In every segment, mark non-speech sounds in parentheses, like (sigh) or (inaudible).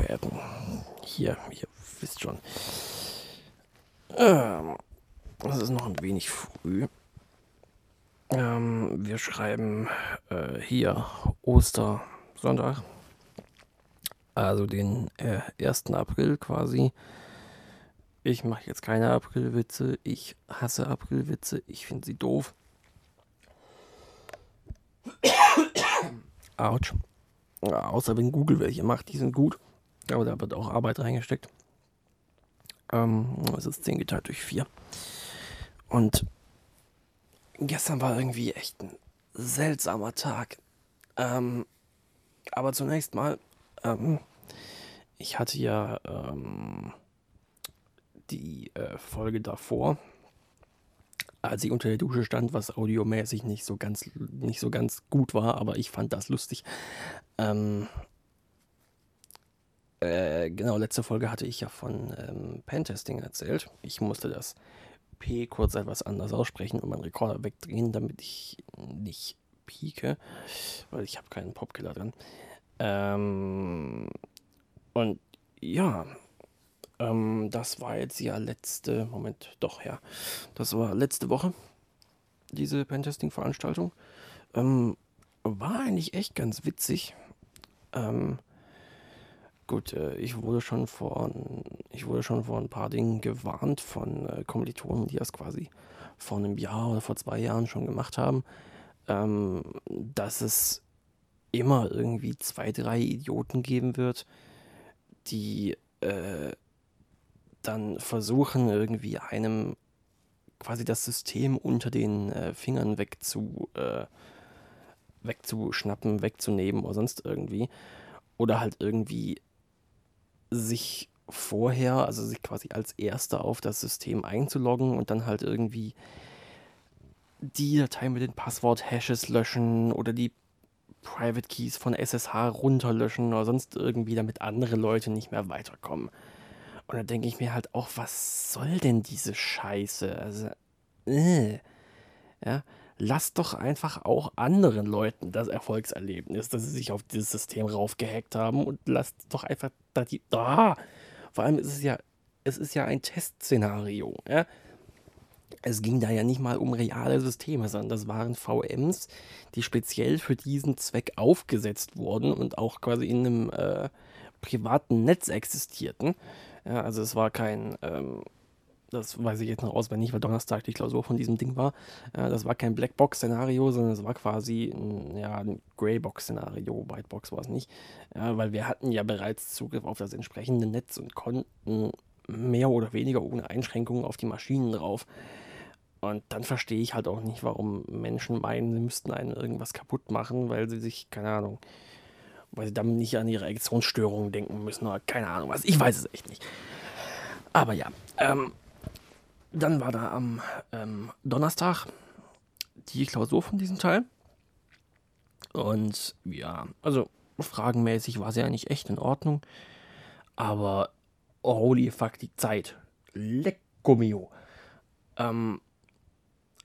verehrten. Hier, ihr wisst schon. Ähm, ist noch ein wenig früh. Ähm, wir schreiben äh, hier Ostersonntag. Also den äh, 1. April quasi. Ich mache jetzt keine Aprilwitze. Ich hasse Aprilwitze. Ich finde sie doof. (coughs) Autsch. Außer wenn Google welche macht, die sind gut. Aber da wird auch Arbeit reingesteckt. Ähm, es ist 10 geteilt durch 4. Und gestern war irgendwie echt ein seltsamer Tag. Ähm, aber zunächst mal, ähm, ich hatte ja ähm, die äh, Folge davor, als ich unter der Dusche stand, was audiomäßig nicht so ganz, nicht so ganz gut war, aber ich fand das lustig. Ähm, äh, genau, letzte Folge hatte ich ja von ähm, Pentesting erzählt. Ich musste das P kurz etwas anders aussprechen und meinen Rekorder wegdrehen, damit ich nicht pieke, weil ich habe keinen Popkiller dran. Ähm, und ja, ähm, das war jetzt ja letzte, Moment, doch, ja. Das war letzte Woche, diese Pentesting-Veranstaltung. Ähm, war eigentlich echt ganz witzig. Ähm, gut, äh, ich wurde schon vor, ich wurde schon vor ein paar Dingen gewarnt von äh, Kommilitonen, die das quasi vor einem Jahr oder vor zwei Jahren schon gemacht haben, ähm, dass es immer irgendwie zwei, drei Idioten geben wird, die äh, dann versuchen, irgendwie einem quasi das System unter den äh, Fingern wegzu, äh, wegzuschnappen, wegzunehmen oder sonst irgendwie. Oder halt irgendwie sich vorher, also sich quasi als Erster auf das System einzuloggen und dann halt irgendwie die Datei mit den Passwort-Hashes löschen oder die Private Keys von SSH runterlöschen oder sonst irgendwie, damit andere Leute nicht mehr weiterkommen. Und da denke ich mir halt auch, was soll denn diese Scheiße? Also, äh, ja, lasst doch einfach auch anderen Leuten das Erfolgserlebnis, dass sie sich auf dieses System raufgehackt haben und lasst doch einfach da die, da. Vor allem ist es ja, es ist ja ein Testszenario, ja. Es ging da ja nicht mal um reale Systeme, sondern das waren VMs, die speziell für diesen Zweck aufgesetzt wurden und auch quasi in einem äh, privaten Netz existierten. Ja, also es war kein, ähm, das weiß ich jetzt noch auswendig, weil Donnerstag die Klausur von diesem Ding war. Äh, das war kein Blackbox-Szenario, sondern es war quasi ein, ja, ein Greybox-Szenario. Whitebox war es nicht. Ja, weil wir hatten ja bereits Zugriff auf das entsprechende Netz und konnten mehr oder weniger ohne Einschränkungen auf die Maschinen drauf. Und dann verstehe ich halt auch nicht, warum Menschen meinen, sie müssten einen irgendwas kaputt machen, weil sie sich, keine Ahnung, weil sie damit nicht an ihre Erektionsstörungen denken müssen oder keine Ahnung was. Ich weiß es echt nicht. Aber ja, ähm, dann war da am ähm, Donnerstag die Klausur von diesem Teil. Und ja, also fragenmäßig war sie eigentlich echt in Ordnung. Aber holy fuck, die Zeit. Lecco mio. Ähm,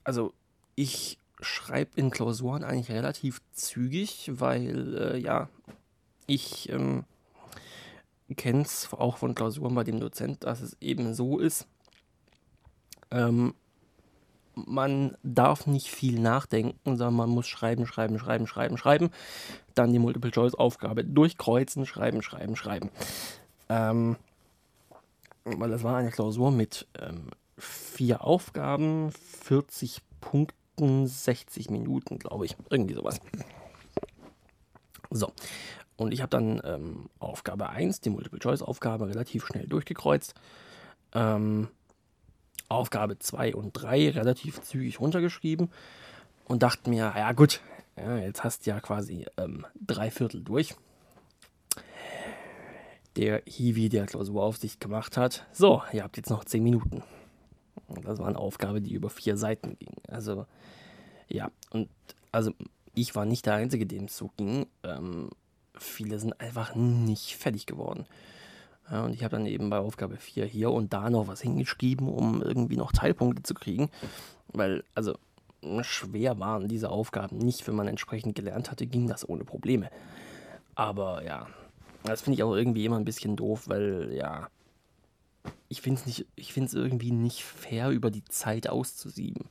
also ich schreibe in Klausuren eigentlich relativ zügig, weil äh, ja, ich ähm, kenne es auch von Klausuren bei dem Dozent, dass es eben so ist. Ähm, man darf nicht viel nachdenken, sondern man muss schreiben, schreiben, schreiben, schreiben, schreiben. Dann die Multiple-Choice-Aufgabe durchkreuzen, schreiben, schreiben, schreiben. Ähm, weil das war eine Klausur mit ähm, vier Aufgaben, 40 Punkten 68 Minuten, glaube ich. Irgendwie sowas. So. Und ich habe dann ähm, Aufgabe 1, die Multiple-Choice-Aufgabe, relativ schnell durchgekreuzt. Ähm, Aufgabe 2 und 3 relativ zügig runtergeschrieben und dachte mir, ja gut, ja, jetzt hast du ja quasi ähm, drei Viertel durch. Der Hiwi, der Klausuraufsicht gemacht hat. So, ihr habt jetzt noch 10 Minuten. Das war eine Aufgabe, die über vier Seiten ging. Also, ja, und also ich war nicht der Einzige, dem es so ging. Ähm, viele sind einfach nicht fertig geworden. Ja, und ich habe dann eben bei Aufgabe 4 hier und da noch was hingeschrieben, um irgendwie noch Teilpunkte zu kriegen. Weil, also, schwer waren diese Aufgaben nicht. Wenn man entsprechend gelernt hatte, ging das ohne Probleme. Aber ja, das finde ich auch irgendwie immer ein bisschen doof, weil ja, ich finde es irgendwie nicht fair, über die Zeit auszusieben.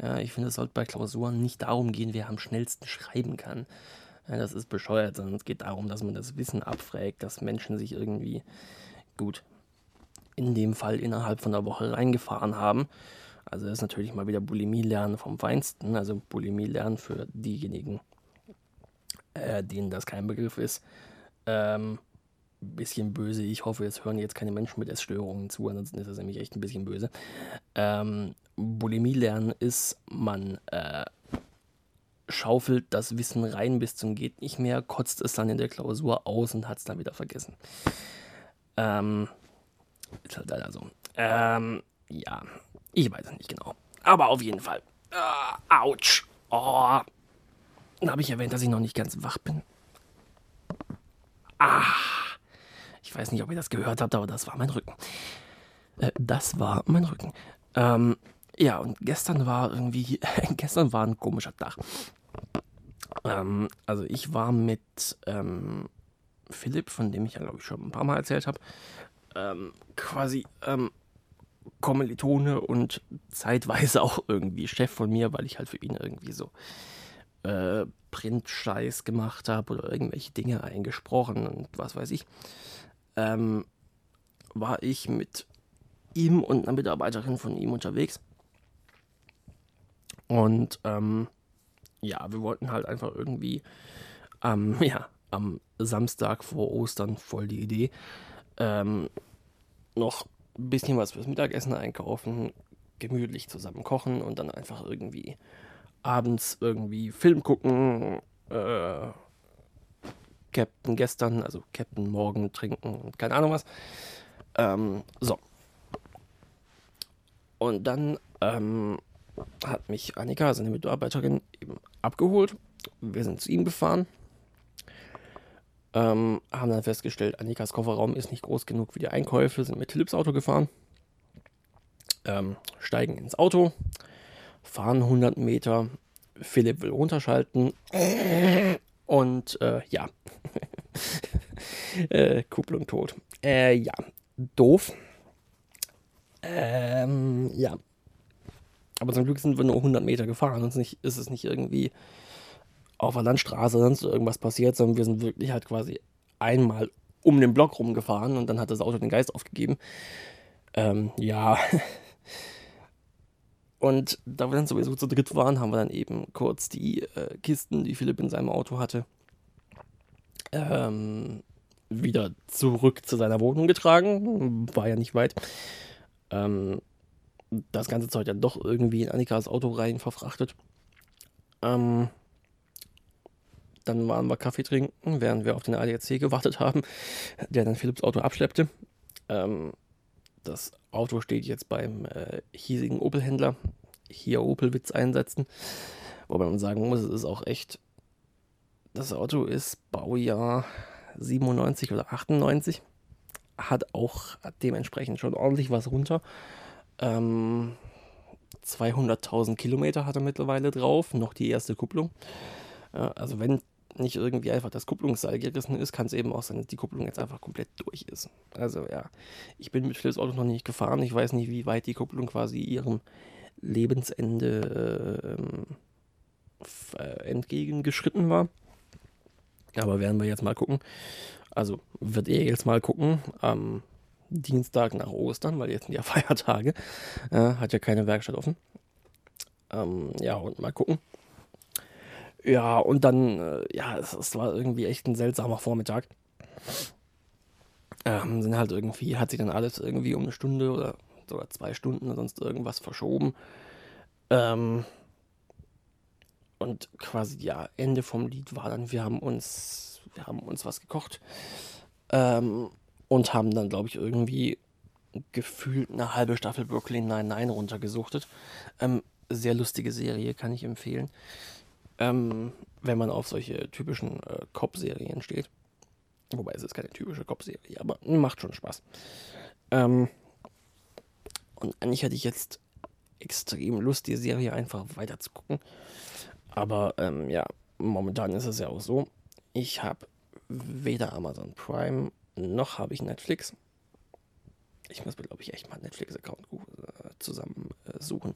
Ja, ich finde, es sollte bei Klausuren nicht darum gehen, wer am schnellsten schreiben kann. Ja, das ist bescheuert, sondern es geht darum, dass man das Wissen abfragt, dass Menschen sich irgendwie gut in dem Fall innerhalb von einer Woche reingefahren haben. Also das ist natürlich mal wieder Bulimie-Lernen vom Feinsten. Also Bulimie-Lernen für diejenigen, äh, denen das kein Begriff ist. Ähm, bisschen böse. Ich hoffe, jetzt hören jetzt keine Menschen mit Essstörungen zu, ansonsten ist das nämlich echt ein bisschen böse. Ähm, Bulimie lernen ist, man äh, schaufelt das Wissen rein bis zum geht nicht mehr, kotzt es dann in der Klausur aus und hat es dann wieder vergessen. Ähm, ist halt leider so. Ähm, ja, ich weiß es nicht genau. Aber auf jeden Fall. Äh. Oh. Dann habe ich erwähnt, dass ich noch nicht ganz wach bin. Ah. Ich weiß nicht, ob ihr das gehört habt, aber das war mein Rücken. Äh, das war mein Rücken. Ähm, ja, und gestern war irgendwie, (laughs) gestern war ein komischer Tag. Ähm, also ich war mit ähm, Philipp, von dem ich ja, glaube ich, schon ein paar Mal erzählt habe, ähm, quasi ähm, Kommilitone und zeitweise auch irgendwie Chef von mir, weil ich halt für ihn irgendwie so äh, Print-Scheiß gemacht habe oder irgendwelche Dinge eingesprochen und was weiß ich, ähm, war ich mit ihm und einer Mitarbeiterin von ihm unterwegs. Und ähm, ja, wir wollten halt einfach irgendwie ähm, (laughs) ja, am Samstag vor Ostern voll die Idee, ähm, noch ein bisschen was fürs Mittagessen einkaufen, gemütlich zusammen kochen und dann einfach irgendwie abends irgendwie Film gucken, äh, Captain gestern, also Captain morgen trinken und keine Ahnung was. Ähm, so. Und dann ähm, hat mich Annika, seine Mitarbeiterin, eben abgeholt. Wir sind zu ihm gefahren. Ähm, haben dann festgestellt, Annikas Kofferraum ist nicht groß genug für die Einkäufe, sind mit Philipps Auto gefahren. Ähm, steigen ins Auto, fahren 100 Meter. Philipp will runterschalten. Und äh, ja, (laughs) äh, Kupplung tot. Äh, ja, doof. Ähm, ja. Aber zum Glück sind wir nur 100 Meter gefahren und nicht, ist es nicht irgendwie auf der Landstraße sonst irgendwas passiert, sondern wir sind wirklich halt quasi einmal um den Block rumgefahren und dann hat das Auto den Geist aufgegeben. Ähm, ja. (laughs) Und da wir dann sowieso zu dritt waren, haben wir dann eben kurz die äh, Kisten, die Philipp in seinem Auto hatte, ähm, wieder zurück zu seiner Wohnung getragen. War ja nicht weit. Ähm, das ganze Zeug dann doch irgendwie in Annikas Auto rein verfrachtet. Ähm, dann waren wir Kaffee trinken, während wir auf den ADAC gewartet haben, der dann Philips Auto abschleppte. Ähm, das Auto steht jetzt beim äh, hiesigen Opel-Händler. Hier Opel-Witz einsetzen. Wobei man sagen muss, es ist auch echt. Das Auto ist Baujahr 97 oder 98. Hat auch dementsprechend schon ordentlich was runter. Ähm, 200.000 Kilometer hat er mittlerweile drauf, noch die erste Kupplung. Ja, also wenn nicht irgendwie einfach das Kupplungsseil gerissen ist, kann es eben auch sein, dass die Kupplung jetzt einfach komplett durch ist. Also ja, ich bin mit Philips Auto noch nicht gefahren. Ich weiß nicht, wie weit die Kupplung quasi ihrem Lebensende äh, entgegengeschritten war. Aber werden wir jetzt mal gucken. Also wird er jetzt mal gucken am Dienstag nach Ostern, weil jetzt sind ja (laughs) Feiertage. Äh, hat ja keine Werkstatt offen. Ähm, ja, und mal gucken. Ja, und dann, äh, ja, es, es, war irgendwie echt ein seltsamer Vormittag. Ähm, sind halt irgendwie, hat sich dann alles irgendwie um eine Stunde oder sogar zwei Stunden oder sonst irgendwas verschoben. Ähm, und quasi, ja, Ende vom Lied war dann, wir haben uns, wir haben uns was gekocht. Ähm, und haben dann, glaube ich, irgendwie gefühlt eine halbe Staffel Brooklyn 99 runtergesuchtet. Ähm, sehr lustige Serie, kann ich empfehlen ähm, wenn man auf solche typischen äh, Cop-Serien steht. Wobei es ist keine typische Cop-Serie, aber macht schon Spaß. Ähm, und eigentlich hätte ich jetzt extrem Lust, die Serie einfach weiter zu gucken. Aber ähm, ja, momentan ist es ja auch so, ich habe weder Amazon Prime noch habe ich Netflix. Ich muss mir, glaube ich, echt mal einen Netflix-Account äh, zusammen äh, suchen.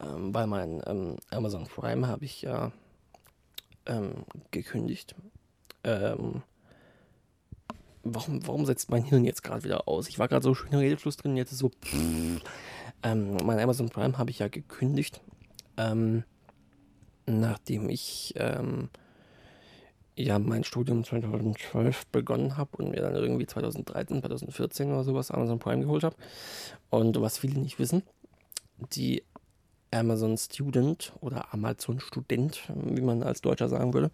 Ähm, bei meinem ähm, Amazon Prime habe ich ja ähm, gekündigt. Ähm, warum, warum setzt mein Hirn jetzt gerade wieder aus? Ich war gerade so schön im Redefluss drin, jetzt ist so. Ähm, mein Amazon Prime habe ich ja gekündigt, ähm, nachdem ich ähm, ja mein Studium 2012 begonnen habe und mir dann irgendwie 2013, 2014 oder sowas Amazon Prime geholt habe. Und was viele nicht wissen, die Amazon Student oder Amazon Student, wie man als Deutscher sagen würde,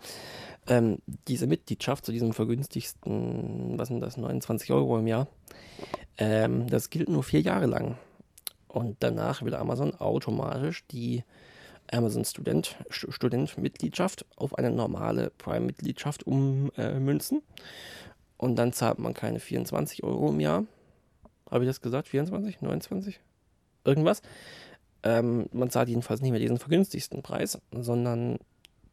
ähm, diese Mitgliedschaft zu diesem vergünstigsten, was sind das, 29 Euro im Jahr, ähm, das gilt nur vier Jahre lang. Und danach will Amazon automatisch die Amazon Student, Student Mitgliedschaft auf eine normale Prime-Mitgliedschaft ummünzen. Und dann zahlt man keine 24 Euro im Jahr. Habe ich das gesagt? 24? 29? Irgendwas. Ähm, man zahlt jedenfalls nicht mehr diesen vergünstigsten Preis, sondern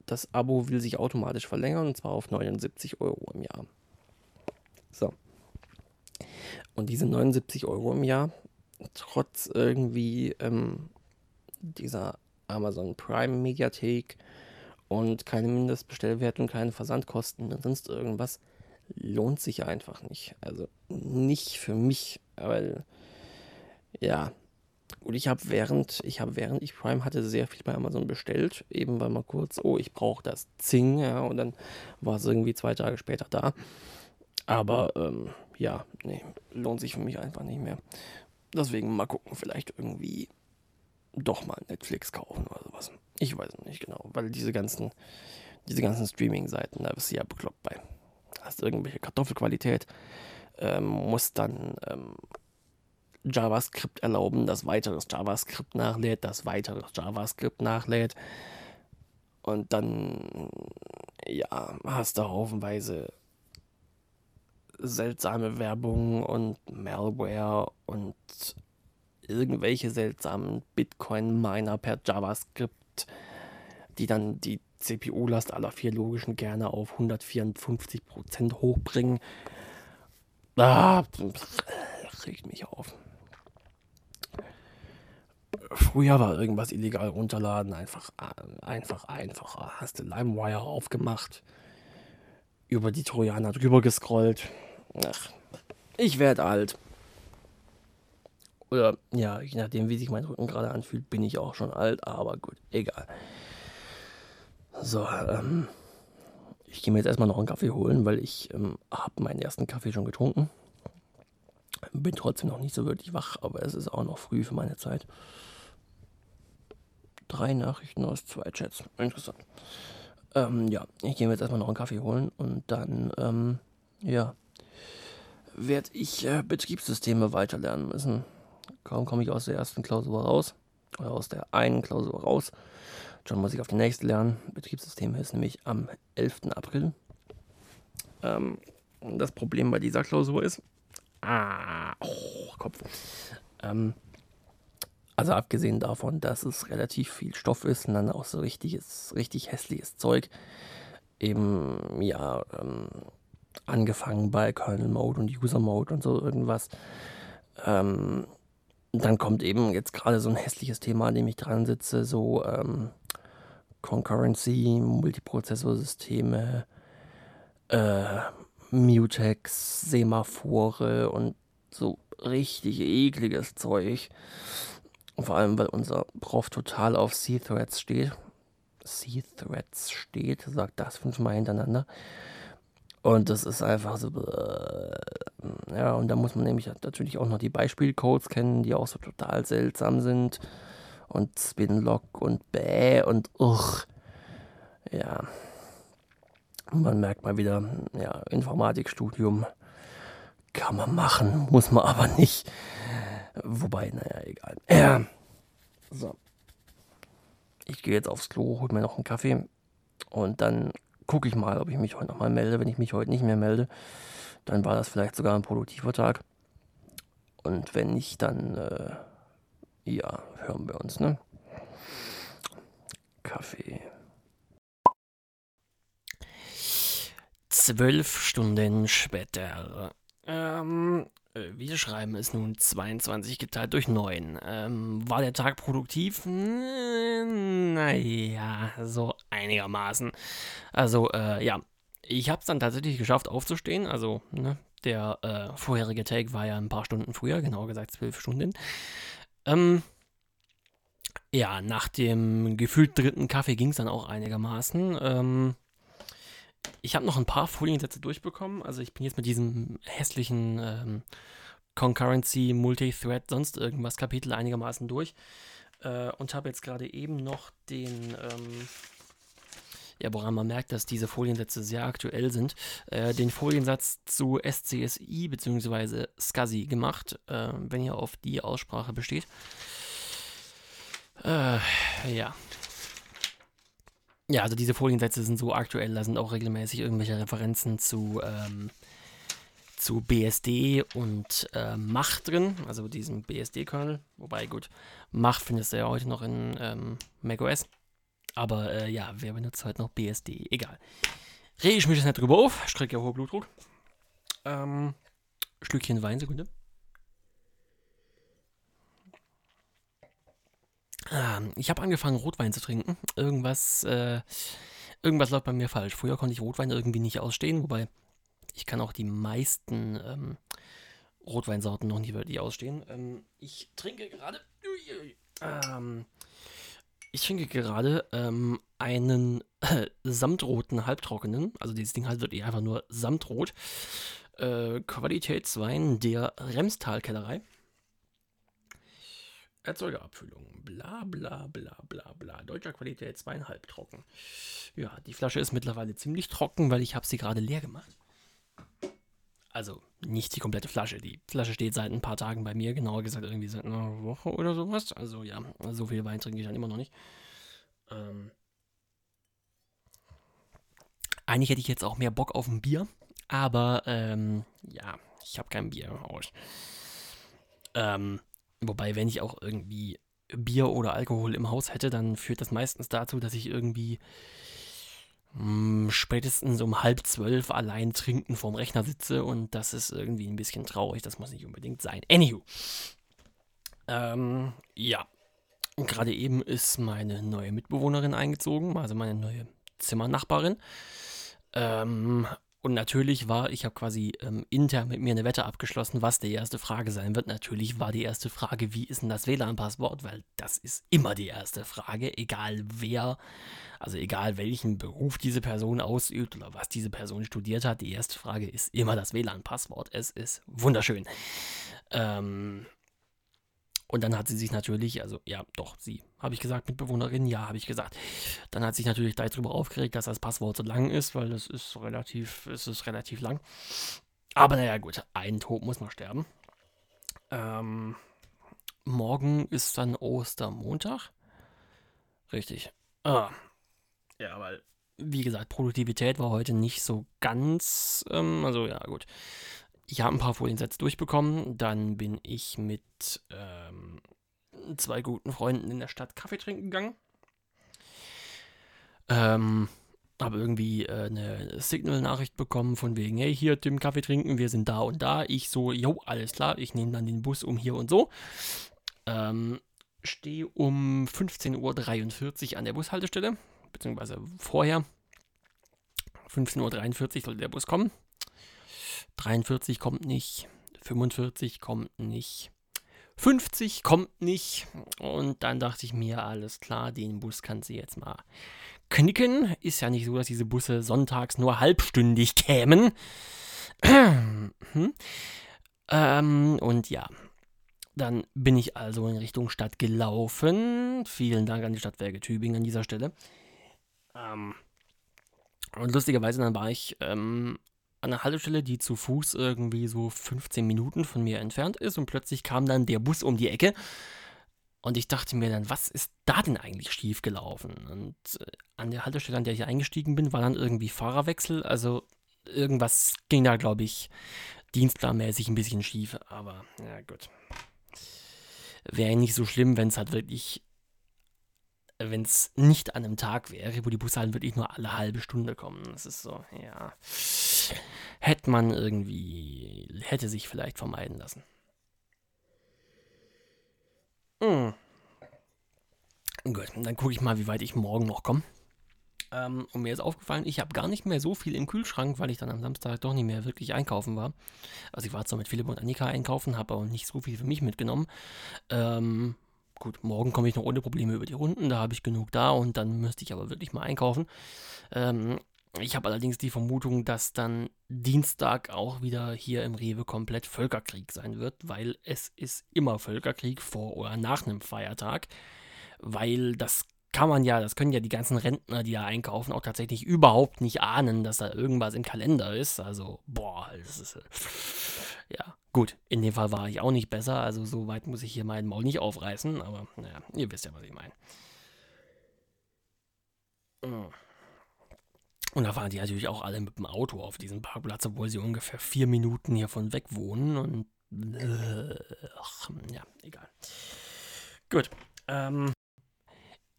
das Abo will sich automatisch verlängern und zwar auf 79 Euro im Jahr. So. Und diese 79 Euro im Jahr, trotz irgendwie ähm, dieser Amazon Prime Mediathek und keine Mindestbestellwert und keine Versandkosten und sonst irgendwas, lohnt sich einfach nicht. Also nicht für mich, weil ja, und ich habe während, ich habe während ich Prime hatte, sehr viel bei Amazon bestellt, eben weil mal kurz, oh, ich brauche das Zing, ja, und dann war es irgendwie zwei Tage später da. Aber ähm, ja, nee, lohnt sich für mich einfach nicht mehr. Deswegen mal gucken, vielleicht irgendwie doch mal Netflix kaufen oder sowas. Ich weiß nicht genau, weil diese ganzen, diese ganzen Streaming-Seiten, da bist du ja bekloppt bei. Hast irgendwelche Kartoffelqualität, ähm, musst dann ähm, JavaScript erlauben, dass weiteres JavaScript nachlädt, dass weiteres JavaScript nachlädt. Und dann, ja, hast du haufenweise seltsame Werbung und Malware und irgendwelche seltsamen Bitcoin-Miner per JavaScript, die dann die CPU-Last aller vier logischen gerne auf 154% hochbringen. Ah, regt mich auf. Früher war irgendwas illegal runterladen, einfach, einfach einfacher. Hast du LimeWire aufgemacht, über die Trojaner drüber gescrollt. Ach, ich werde alt. Oder ja, je nachdem, wie sich mein Rücken gerade anfühlt, bin ich auch schon alt, aber gut, egal. So, ähm, ich gehe mir jetzt erstmal noch einen Kaffee holen, weil ich ähm, habe meinen ersten Kaffee schon getrunken. Bin trotzdem noch nicht so wirklich wach, aber es ist auch noch früh für meine Zeit. Drei Nachrichten aus zwei Chats. Interessant. Ähm, ja, ich gehe mir jetzt erstmal noch einen Kaffee holen und dann, ähm, ja, werde ich äh, Betriebssysteme weiterlernen müssen. Kaum komme ich aus der ersten Klausur raus, oder aus der einen Klausur raus, schon muss ich auf die nächste lernen. Betriebssysteme ist nämlich am 11. April. Ähm, das Problem bei dieser Klausur ist, ah, oh, Kopf. Ähm, also abgesehen davon, dass es relativ viel Stoff ist und dann auch so richtiges, richtig hässliches Zeug. Eben, ja, ähm, angefangen bei Kernel Mode und User Mode und so irgendwas. Ähm, dann kommt eben jetzt gerade so ein hässliches Thema, an dem ich dran sitze, so ähm, Concurrency, Multiprozessorsysteme, äh, Mutex, Semaphore und so richtig ekliges Zeug. Vor allem, weil unser Prof total auf C-Threads steht. C-Threads steht, sagt das fünfmal hintereinander. Und das ist einfach so. Äh, ja, und da muss man nämlich natürlich auch noch die Beispielcodes kennen, die auch so total seltsam sind. Und Spinlock und Bäh und Uch. Ja. Man merkt mal wieder, ja, Informatikstudium kann man machen, muss man aber nicht. Wobei, naja, egal. Ja. So. Ich gehe jetzt aufs Klo, hol mir noch einen Kaffee und dann gucke ich mal, ob ich mich heute nochmal melde. Wenn ich mich heute nicht mehr melde, dann war das vielleicht sogar ein produktiver Tag. Und wenn nicht, dann äh, Ja, hören wir uns, ne? Kaffee. Zwölf Stunden später. Ähm, äh, wir schreiben es nun 22 geteilt durch 9. Ähm, war der Tag produktiv? Naja, so einigermaßen. Also, äh, ja. Ich habe es dann tatsächlich geschafft aufzustehen. Also, ne, der äh, vorherige Take war ja ein paar Stunden früher, genauer gesagt zwölf Stunden. Ähm, ja, nach dem gefühlt dritten Kaffee ging es dann auch einigermaßen. Ähm, ich habe noch ein paar Foliensätze durchbekommen. Also ich bin jetzt mit diesem hässlichen ähm, Concurrency, Multithread, sonst irgendwas Kapitel einigermaßen durch. Äh, und habe jetzt gerade eben noch den, ähm, ja, woran man merkt, dass diese Foliensätze sehr aktuell sind, äh, den Foliensatz zu SCSI bzw. SCSI gemacht, äh, wenn ihr auf die Aussprache besteht. Äh, ja, ja, also diese Foliensätze sind so aktuell, da sind auch regelmäßig irgendwelche Referenzen zu, ähm, zu BSD und äh, Mach drin, also diesem BSD-Kernel. Wobei, gut, Mach findest du ja heute noch in ähm, macOS. Aber äh, ja, wer benutzt heute noch BSD? Egal. Rege ich mich jetzt nicht drüber auf, strecke ja hoher Blutdruck. Ähm, Schlückchen Wein, Sekunde. Ich habe angefangen, Rotwein zu trinken. Irgendwas, äh, irgendwas läuft bei mir falsch. Früher konnte ich Rotwein irgendwie nicht ausstehen, wobei ich kann auch die meisten ähm, Rotweinsorten noch nicht wirklich ausstehen. Ähm, ich trinke gerade. Ähm, ich trinke gerade ähm, einen äh, samtroten Halbtrockenen. Also dieses Ding halt wirklich einfach nur samtrot. Äh, Qualitätswein der Remstal-Kellerei. Erzeugerabfüllung. Bla bla bla bla bla. Deutscher Qualität zweieinhalb trocken. Ja, die Flasche ist mittlerweile ziemlich trocken, weil ich habe sie gerade leer gemacht. Also nicht die komplette Flasche. Die Flasche steht seit ein paar Tagen bei mir, genauer gesagt irgendwie seit einer Woche oder sowas. Also ja, so viel Wein trinke ich dann immer noch nicht. Ähm eigentlich hätte ich jetzt auch mehr Bock auf ein Bier, aber ähm, ja, ich habe kein Bier im Haus. Ähm, Wobei, wenn ich auch irgendwie Bier oder Alkohol im Haus hätte, dann führt das meistens dazu, dass ich irgendwie mh, hm, spätestens um halb zwölf allein trinken vorm Rechner sitze und das ist irgendwie ein bisschen traurig. Das muss nicht unbedingt sein. Anywho. Ähm, ja. Gerade eben ist meine neue Mitbewohnerin eingezogen, also meine neue Zimmernachbarin. Ähm, und natürlich war, ich habe quasi ähm, intern mit mir eine Wette abgeschlossen, was die erste Frage sein wird. Natürlich war die erste Frage, wie ist denn das WLAN-Passwort? Weil das ist immer die erste Frage, egal wer, also egal welchen Beruf diese Person ausübt oder was diese Person studiert hat. Die erste Frage ist immer das WLAN-Passwort. Es ist wunderschön. Ähm, und dann hat sie sich natürlich, also ja, doch, sie, habe ich gesagt, Mitbewohnerin, ja, habe ich gesagt. Dann hat sich natürlich gleich darüber aufgeregt, dass das Passwort so lang ist, weil das ist relativ, es ist relativ lang. Aber naja, gut, ein Tod muss man sterben. Ähm, morgen ist dann Ostermontag. Richtig. Ah. Ja, weil, wie gesagt, Produktivität war heute nicht so ganz, ähm, also ja, gut. Ich habe ein paar Foliensätze durchbekommen. Dann bin ich mit ähm, zwei guten Freunden in der Stadt Kaffee trinken gegangen. Ähm, habe irgendwie äh, eine Signal-Nachricht bekommen von wegen, hey, hier Tim, Kaffee trinken, wir sind da und da. Ich so, jo, alles klar, ich nehme dann den Bus um hier und so. Ähm, stehe um 15.43 Uhr an der Bushaltestelle, beziehungsweise vorher. 15.43 Uhr sollte der Bus kommen. 43 kommt nicht, 45 kommt nicht, 50 kommt nicht. Und dann dachte ich mir, alles klar, den Bus kannst du jetzt mal knicken. Ist ja nicht so, dass diese Busse sonntags nur halbstündig kämen. (clears throat) ähm, und ja, dann bin ich also in Richtung Stadt gelaufen. Vielen Dank an die Stadtwerke Tübingen an dieser Stelle. Ähm, und lustigerweise dann war ich ähm, an einer Haltestelle, die zu Fuß irgendwie so 15 Minuten von mir entfernt ist und plötzlich kam dann der Bus um die Ecke und ich dachte mir dann, was ist da denn eigentlich schief gelaufen? Und äh, an der Haltestelle, an der ich eingestiegen bin, war dann irgendwie Fahrerwechsel, also irgendwas ging da, glaube ich, dienstplanmäßig ein bisschen schief, aber ja gut. wäre nicht so schlimm, wenn es halt wirklich, wenn es nicht an einem Tag wäre, wo die halt wirklich nur alle halbe Stunde kommen. Das ist so, ja. Hätte man irgendwie, hätte sich vielleicht vermeiden lassen. Hm. Gut, dann gucke ich mal, wie weit ich morgen noch komme. Ähm, und mir ist aufgefallen, ich habe gar nicht mehr so viel im Kühlschrank, weil ich dann am Samstag doch nicht mehr wirklich einkaufen war. Also ich war zwar mit Philipp und Annika einkaufen, habe aber nicht so viel für mich mitgenommen. Ähm, gut, morgen komme ich noch ohne Probleme über die Runden, da habe ich genug da und dann müsste ich aber wirklich mal einkaufen. Ähm, ich habe allerdings die Vermutung, dass dann Dienstag auch wieder hier im Rewe komplett Völkerkrieg sein wird, weil es ist immer Völkerkrieg vor oder nach einem Feiertag, weil das kann man ja, das können ja die ganzen Rentner, die da einkaufen, auch tatsächlich überhaupt nicht ahnen, dass da irgendwas im Kalender ist. Also, boah, das ist. Äh, ja, gut, in dem Fall war ich auch nicht besser, also so weit muss ich hier meinen Maul nicht aufreißen, aber naja, ihr wisst ja, was ich meine. Und da fahren die natürlich auch alle mit dem Auto auf diesem Parkplatz, obwohl sie ungefähr vier Minuten hiervon weg wohnen und. Äh, ach, ja, egal. Gut. Ähm,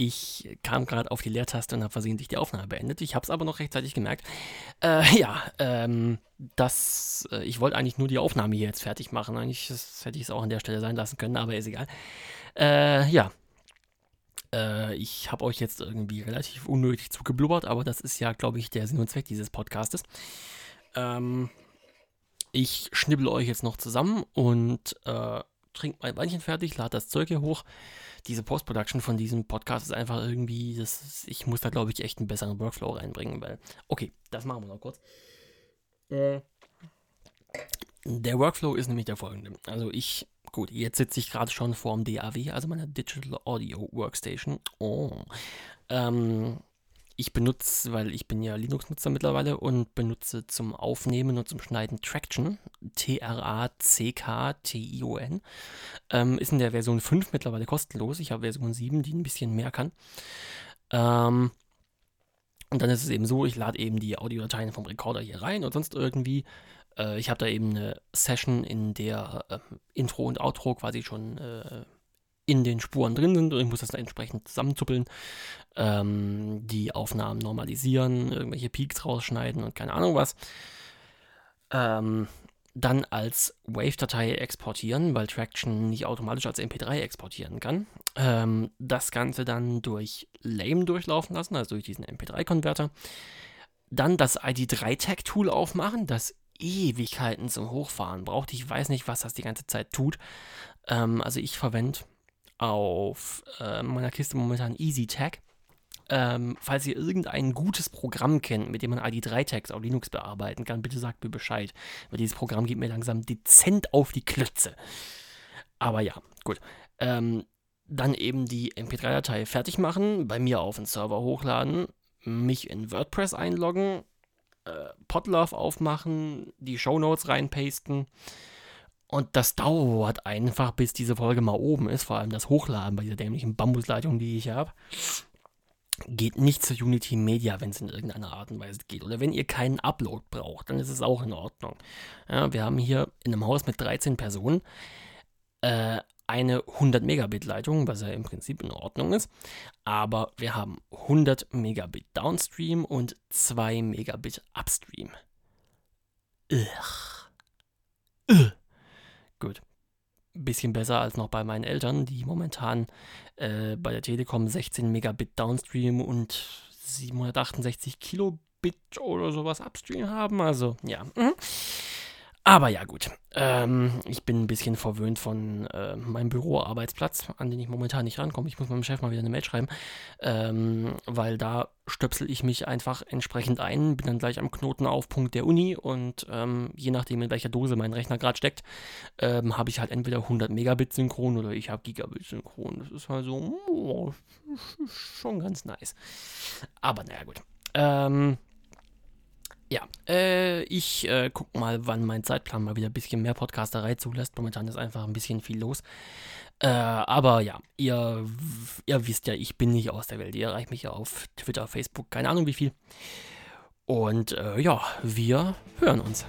ich kam gerade auf die Leertaste und habe versehentlich die Aufnahme beendet. Ich habe es aber noch rechtzeitig gemerkt. Äh, ja, ähm, das, äh, ich wollte eigentlich nur die Aufnahme hier jetzt fertig machen. Eigentlich das hätte ich es auch an der Stelle sein lassen können, aber ist egal. Äh, ja. Äh, ich habe euch jetzt irgendwie relativ unnötig zugeblubbert, aber das ist ja, glaube ich, der Sinn und Zweck dieses Podcastes. Ähm, ich schnibbel euch jetzt noch zusammen und äh, trinke mein Weinchen fertig, lade das Zeug hier hoch diese Post-Production von diesem Podcast ist einfach irgendwie, das, ich muss da glaube ich echt einen besseren Workflow reinbringen, weil, okay, das machen wir noch kurz. Äh. Der Workflow ist nämlich der folgende. Also ich, gut, jetzt sitze ich gerade schon vor dem DAW, also meiner Digital Audio Workstation. Oh. Ähm, ich benutze, weil ich bin ja Linux-Nutzer mittlerweile und benutze zum Aufnehmen und zum Schneiden Traction, T-R-A-C-K-T-I-O-N. Ähm, ist in der Version 5 mittlerweile kostenlos. Ich habe Version 7, die ein bisschen mehr kann. Ähm, und dann ist es eben so, ich lade eben die Audiodateien vom Recorder hier rein und sonst irgendwie. Äh, ich habe da eben eine Session, in der äh, Intro und Outro quasi schon äh, in den Spuren drin sind und ich muss das dann entsprechend zusammenzuppeln, ähm, die Aufnahmen normalisieren, irgendwelche Peaks rausschneiden und keine Ahnung was. Ähm, dann als Wave-Datei exportieren, weil Traction nicht automatisch als MP3 exportieren kann. Ähm, das Ganze dann durch Lame durchlaufen lassen, also durch diesen MP3-Konverter. Dann das ID3-Tag-Tool aufmachen, das Ewigkeiten zum Hochfahren braucht. Ich weiß nicht, was das die ganze Zeit tut. Ähm, also ich verwende auf äh, meiner Kiste momentan EasyTag. Ähm, falls ihr irgendein gutes Programm kennt, mit dem man ID3-Tags auf Linux bearbeiten kann, bitte sagt mir Bescheid. Weil dieses Programm geht mir langsam dezent auf die Klötze. Aber ja, gut. Ähm, dann eben die MP3-Datei fertig machen, bei mir auf den Server hochladen, mich in WordPress einloggen, äh, Podlove aufmachen, die Shownotes reinpasten und das dauert einfach, bis diese Folge mal oben ist, vor allem das Hochladen bei dieser dämlichen Bambusleitung, die ich habe. Geht nicht zu Unity Media, wenn es in irgendeiner Art und Weise geht. Oder wenn ihr keinen Upload braucht, dann ist es auch in Ordnung. Ja, wir haben hier in einem Haus mit 13 Personen äh, eine 100 Megabit Leitung, was ja im Prinzip in Ordnung ist. Aber wir haben 100 Megabit Downstream und 2 Megabit Upstream. Ugh. Ugh. Bisschen besser als noch bei meinen Eltern, die momentan äh, bei der Telekom 16 Megabit Downstream und 768 Kilobit oder sowas Upstream haben. Also, ja. Mhm. Aber ja, gut. Ähm, ich bin ein bisschen verwöhnt von äh, meinem Büroarbeitsplatz, an den ich momentan nicht rankomme. Ich muss meinem Chef mal wieder eine Mail schreiben, ähm, weil da stöpsel ich mich einfach entsprechend ein, bin dann gleich am Knotenaufpunkt der Uni und ähm, je nachdem, in welcher Dose mein Rechner gerade steckt, ähm, habe ich halt entweder 100 Megabit synchron oder ich habe Gigabit synchron. Das ist halt so oh, schon ganz nice. Aber naja, gut. Ähm, ja, äh, ich äh, guck mal, wann mein Zeitplan mal wieder ein bisschen mehr Podcasterei zulässt. Momentan ist einfach ein bisschen viel los. Äh, aber ja, ihr, ihr wisst ja, ich bin nicht aus der Welt. Ihr erreicht mich ja auf Twitter, Facebook, keine Ahnung wie viel. Und äh, ja, wir hören uns.